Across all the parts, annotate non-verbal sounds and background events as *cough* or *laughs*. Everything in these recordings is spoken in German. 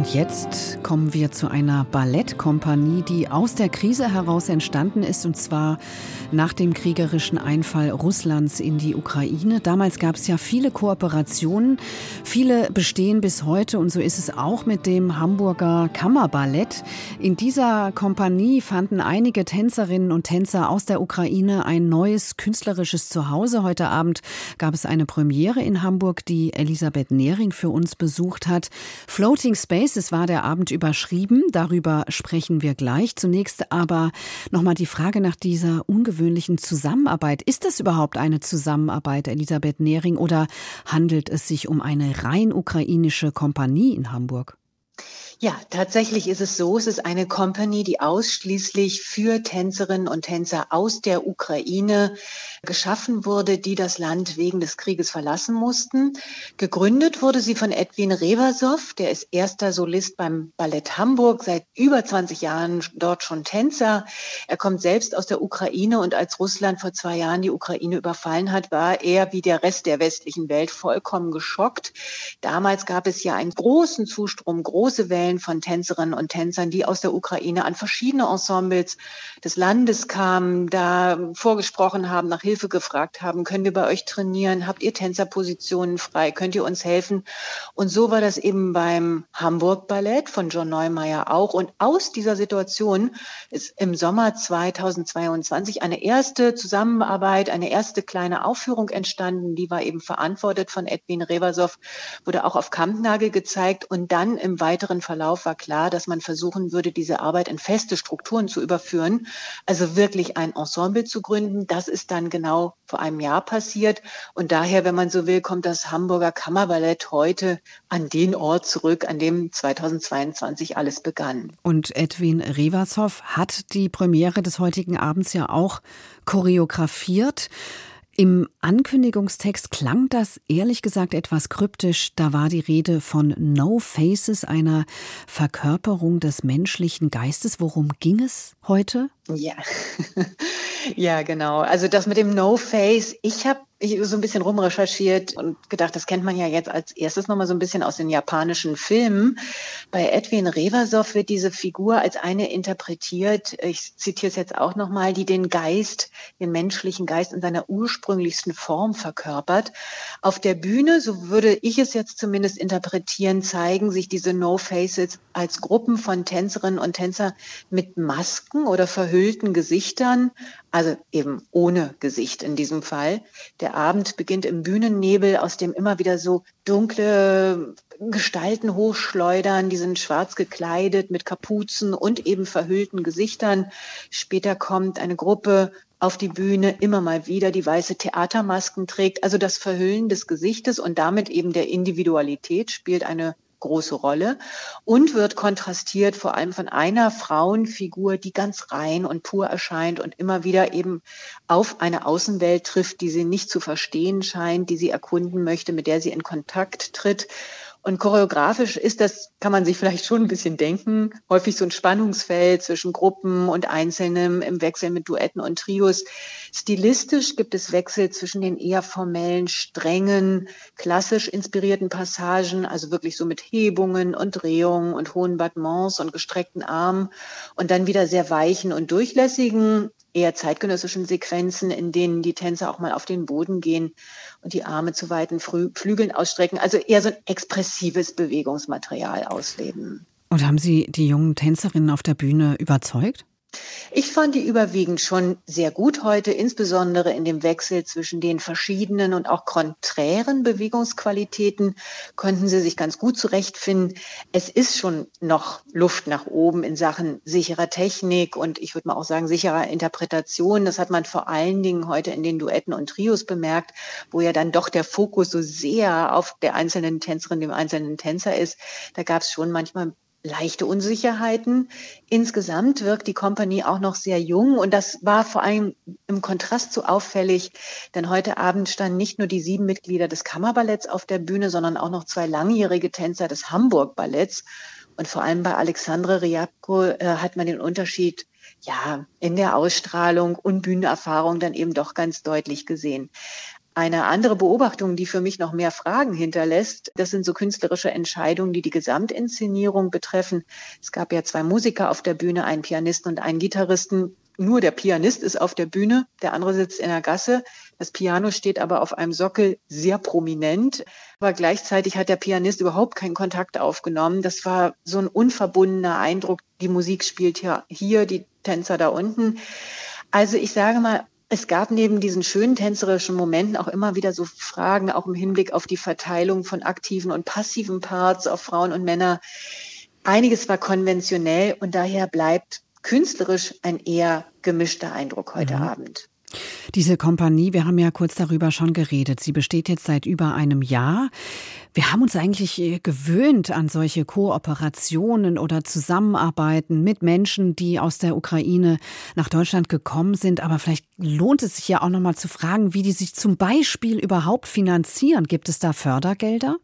Und jetzt kommen wir zu einer Ballettkompanie, die aus der Krise heraus entstanden ist, und zwar nach dem kriegerischen Einfall Russlands in die Ukraine. Damals gab es ja viele Kooperationen, viele bestehen bis heute und so ist es auch mit dem Hamburger Kammerballett. In dieser Kompanie fanden einige Tänzerinnen und Tänzer aus der Ukraine ein neues künstlerisches Zuhause. Heute Abend gab es eine Premiere in Hamburg, die Elisabeth Nehring für uns besucht hat. Floating Space es war der Abend überschrieben. Darüber sprechen wir gleich. Zunächst aber nochmal die Frage nach dieser ungewöhnlichen Zusammenarbeit. Ist das überhaupt eine Zusammenarbeit, Elisabeth Nehring, oder handelt es sich um eine rein ukrainische Kompanie in Hamburg? Ja, tatsächlich ist es so. Es ist eine Company, die ausschließlich für Tänzerinnen und Tänzer aus der Ukraine geschaffen wurde, die das Land wegen des Krieges verlassen mussten. Gegründet wurde sie von Edwin Reversow, der ist erster Solist beim Ballett Hamburg, seit über 20 Jahren dort schon Tänzer. Er kommt selbst aus der Ukraine und als Russland vor zwei Jahren die Ukraine überfallen hat, war er wie der Rest der westlichen Welt vollkommen geschockt. Damals gab es ja einen großen Zustrom, große Wellen Fällen von Tänzerinnen und Tänzern, die aus der Ukraine an verschiedene Ensembles des Landes kamen, da vorgesprochen haben, nach Hilfe gefragt haben, können wir bei euch trainieren? Habt ihr Tänzerpositionen frei? Könnt ihr uns helfen? Und so war das eben beim Hamburg Ballett von John Neumeier auch. Und aus dieser Situation ist im Sommer 2022 eine erste Zusammenarbeit, eine erste kleine Aufführung entstanden. Die war eben verantwortet von Edwin Reversow, wurde auch auf Kampnagel gezeigt und dann im weiteren Verlauf Verlauf war klar, dass man versuchen würde, diese Arbeit in feste Strukturen zu überführen, also wirklich ein Ensemble zu gründen. Das ist dann genau vor einem Jahr passiert. Und daher, wenn man so will, kommt das Hamburger Kammerballett heute an den Ort zurück, an dem 2022 alles begann. Und Edwin Rivasov hat die Premiere des heutigen Abends ja auch choreografiert. Im Ankündigungstext klang das ehrlich gesagt etwas kryptisch. Da war die Rede von No Faces, einer Verkörperung des menschlichen Geistes. Worum ging es heute? Ja, *laughs* ja, genau. Also das mit dem No Face. Ich habe so ein bisschen rumrecherchiert und gedacht, das kennt man ja jetzt als erstes nochmal so ein bisschen aus den japanischen Filmen. Bei Edwin Reversow wird diese Figur als eine interpretiert, ich zitiere es jetzt auch nochmal, die den Geist, den menschlichen Geist in seiner ursprünglichsten Form verkörpert. Auf der Bühne, so würde ich es jetzt zumindest interpretieren, zeigen sich diese No-Faces als Gruppen von Tänzerinnen und Tänzer mit Masken oder verhüllten Gesichtern, also eben ohne Gesicht in diesem Fall. Der Abend beginnt im Bühnennebel, aus dem immer wieder so dunkle Gestalten hochschleudern, die sind schwarz gekleidet mit Kapuzen und eben verhüllten Gesichtern. Später kommt eine Gruppe auf die Bühne immer mal wieder die weiße Theatermasken trägt. Also das Verhüllen des Gesichtes und damit eben der Individualität spielt eine große Rolle und wird kontrastiert vor allem von einer Frauenfigur, die ganz rein und pur erscheint und immer wieder eben auf eine Außenwelt trifft, die sie nicht zu verstehen scheint, die sie erkunden möchte, mit der sie in Kontakt tritt. Und choreografisch ist das, kann man sich vielleicht schon ein bisschen denken, häufig so ein Spannungsfeld zwischen Gruppen und Einzelnen im Wechsel mit Duetten und Trios. Stilistisch gibt es Wechsel zwischen den eher formellen, strengen, klassisch inspirierten Passagen, also wirklich so mit Hebungen und Drehungen und hohen Battements und gestreckten Armen und dann wieder sehr weichen und durchlässigen, eher zeitgenössischen Sequenzen, in denen die Tänzer auch mal auf den Boden gehen und die Arme zu weiten Flügeln ausstrecken. Also eher so ein expressives Bewegungsmaterial ausleben. Und haben Sie die jungen Tänzerinnen auf der Bühne überzeugt? Ich fand die überwiegend schon sehr gut heute, insbesondere in dem Wechsel zwischen den verschiedenen und auch konträren Bewegungsqualitäten konnten sie sich ganz gut zurechtfinden. Es ist schon noch Luft nach oben in Sachen sicherer Technik und ich würde mal auch sagen sicherer Interpretation. Das hat man vor allen Dingen heute in den Duetten und Trios bemerkt, wo ja dann doch der Fokus so sehr auf der einzelnen Tänzerin, dem einzelnen Tänzer ist. Da gab es schon manchmal leichte Unsicherheiten. Insgesamt wirkt die Company auch noch sehr jung und das war vor allem im Kontrast so auffällig, denn heute Abend standen nicht nur die sieben Mitglieder des Kammerballetts auf der Bühne, sondern auch noch zwei langjährige Tänzer des Hamburg Balletts Und vor allem bei Alexandre Riabko äh, hat man den Unterschied ja, in der Ausstrahlung und Bühnenerfahrung dann eben doch ganz deutlich gesehen. Eine andere Beobachtung, die für mich noch mehr Fragen hinterlässt, das sind so künstlerische Entscheidungen, die die Gesamtinszenierung betreffen. Es gab ja zwei Musiker auf der Bühne, einen Pianisten und einen Gitarristen. Nur der Pianist ist auf der Bühne, der andere sitzt in der Gasse. Das Piano steht aber auf einem Sockel sehr prominent. Aber gleichzeitig hat der Pianist überhaupt keinen Kontakt aufgenommen. Das war so ein unverbundener Eindruck. Die Musik spielt ja hier, die Tänzer da unten. Also ich sage mal, es gab neben diesen schönen tänzerischen Momenten auch immer wieder so Fragen, auch im Hinblick auf die Verteilung von aktiven und passiven Parts auf Frauen und Männer. Einiges war konventionell und daher bleibt künstlerisch ein eher gemischter Eindruck heute mhm. Abend. Diese Kompanie, wir haben ja kurz darüber schon geredet, sie besteht jetzt seit über einem Jahr. Wir haben uns eigentlich äh, gewöhnt an solche Kooperationen oder Zusammenarbeiten mit Menschen, die aus der Ukraine nach Deutschland gekommen sind. Aber vielleicht lohnt es sich ja auch noch mal zu fragen, wie die sich zum Beispiel überhaupt finanzieren. Gibt es da Fördergelder?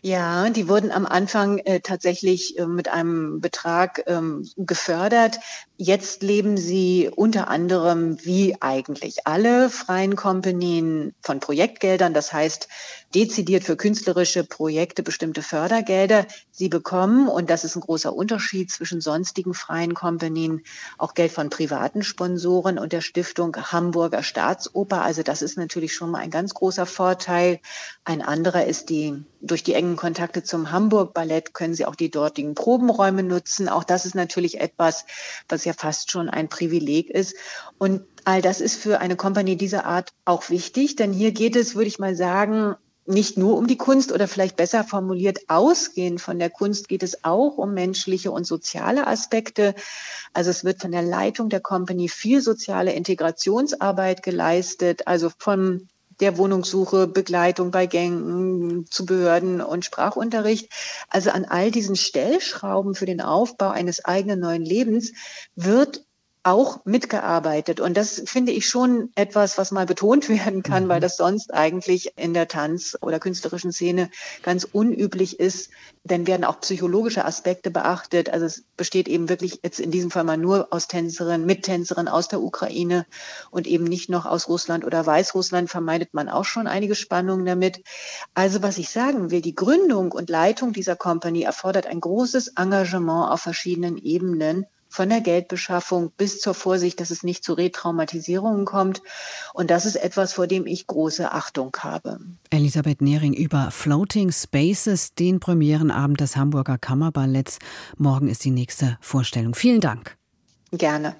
Ja, die wurden am Anfang äh, tatsächlich äh, mit einem Betrag ähm, gefördert. Jetzt leben sie unter anderem wie eigentlich alle freien Kompanien von Projektgeldern. Das heißt, dezidiert für künstlerische Projekte bestimmte Fördergelder. Sie bekommen, und das ist ein großer Unterschied zwischen sonstigen freien Kompanien, auch Geld von privaten Sponsoren und der Stiftung Hamburger Staatsoper. Also das ist natürlich schon mal ein ganz großer Vorteil. Ein anderer ist die, durch die engen Kontakte zum Hamburg Ballett können Sie auch die dortigen Probenräume nutzen. Auch das ist natürlich etwas, was ja fast schon ein Privileg ist. Und all das ist für eine Kompanie dieser Art auch wichtig, denn hier geht es, würde ich mal sagen, nicht nur um die Kunst oder vielleicht besser formuliert, ausgehend von der Kunst geht es auch um menschliche und soziale Aspekte. Also es wird von der Leitung der Company viel soziale Integrationsarbeit geleistet, also von der Wohnungssuche, Begleitung bei Gängen zu Behörden und Sprachunterricht. Also an all diesen Stellschrauben für den Aufbau eines eigenen neuen Lebens wird auch mitgearbeitet. Und das finde ich schon etwas, was mal betont *laughs* werden kann, mhm. weil das sonst eigentlich in der Tanz- oder künstlerischen Szene ganz unüblich ist. Denn werden auch psychologische Aspekte beachtet. Also es besteht eben wirklich jetzt in diesem Fall mal nur aus Tänzerinnen, Mittänzerinnen aus der Ukraine und eben nicht noch aus Russland oder Weißrussland vermeidet man auch schon einige Spannungen damit. Also was ich sagen will, die Gründung und Leitung dieser Company erfordert ein großes Engagement auf verschiedenen Ebenen von der Geldbeschaffung bis zur Vorsicht, dass es nicht zu Retraumatisierungen kommt. Und das ist etwas, vor dem ich große Achtung habe. Elisabeth Nehring über Floating Spaces, den Premierenabend des Hamburger Kammerballetts. Morgen ist die nächste Vorstellung. Vielen Dank. Gerne.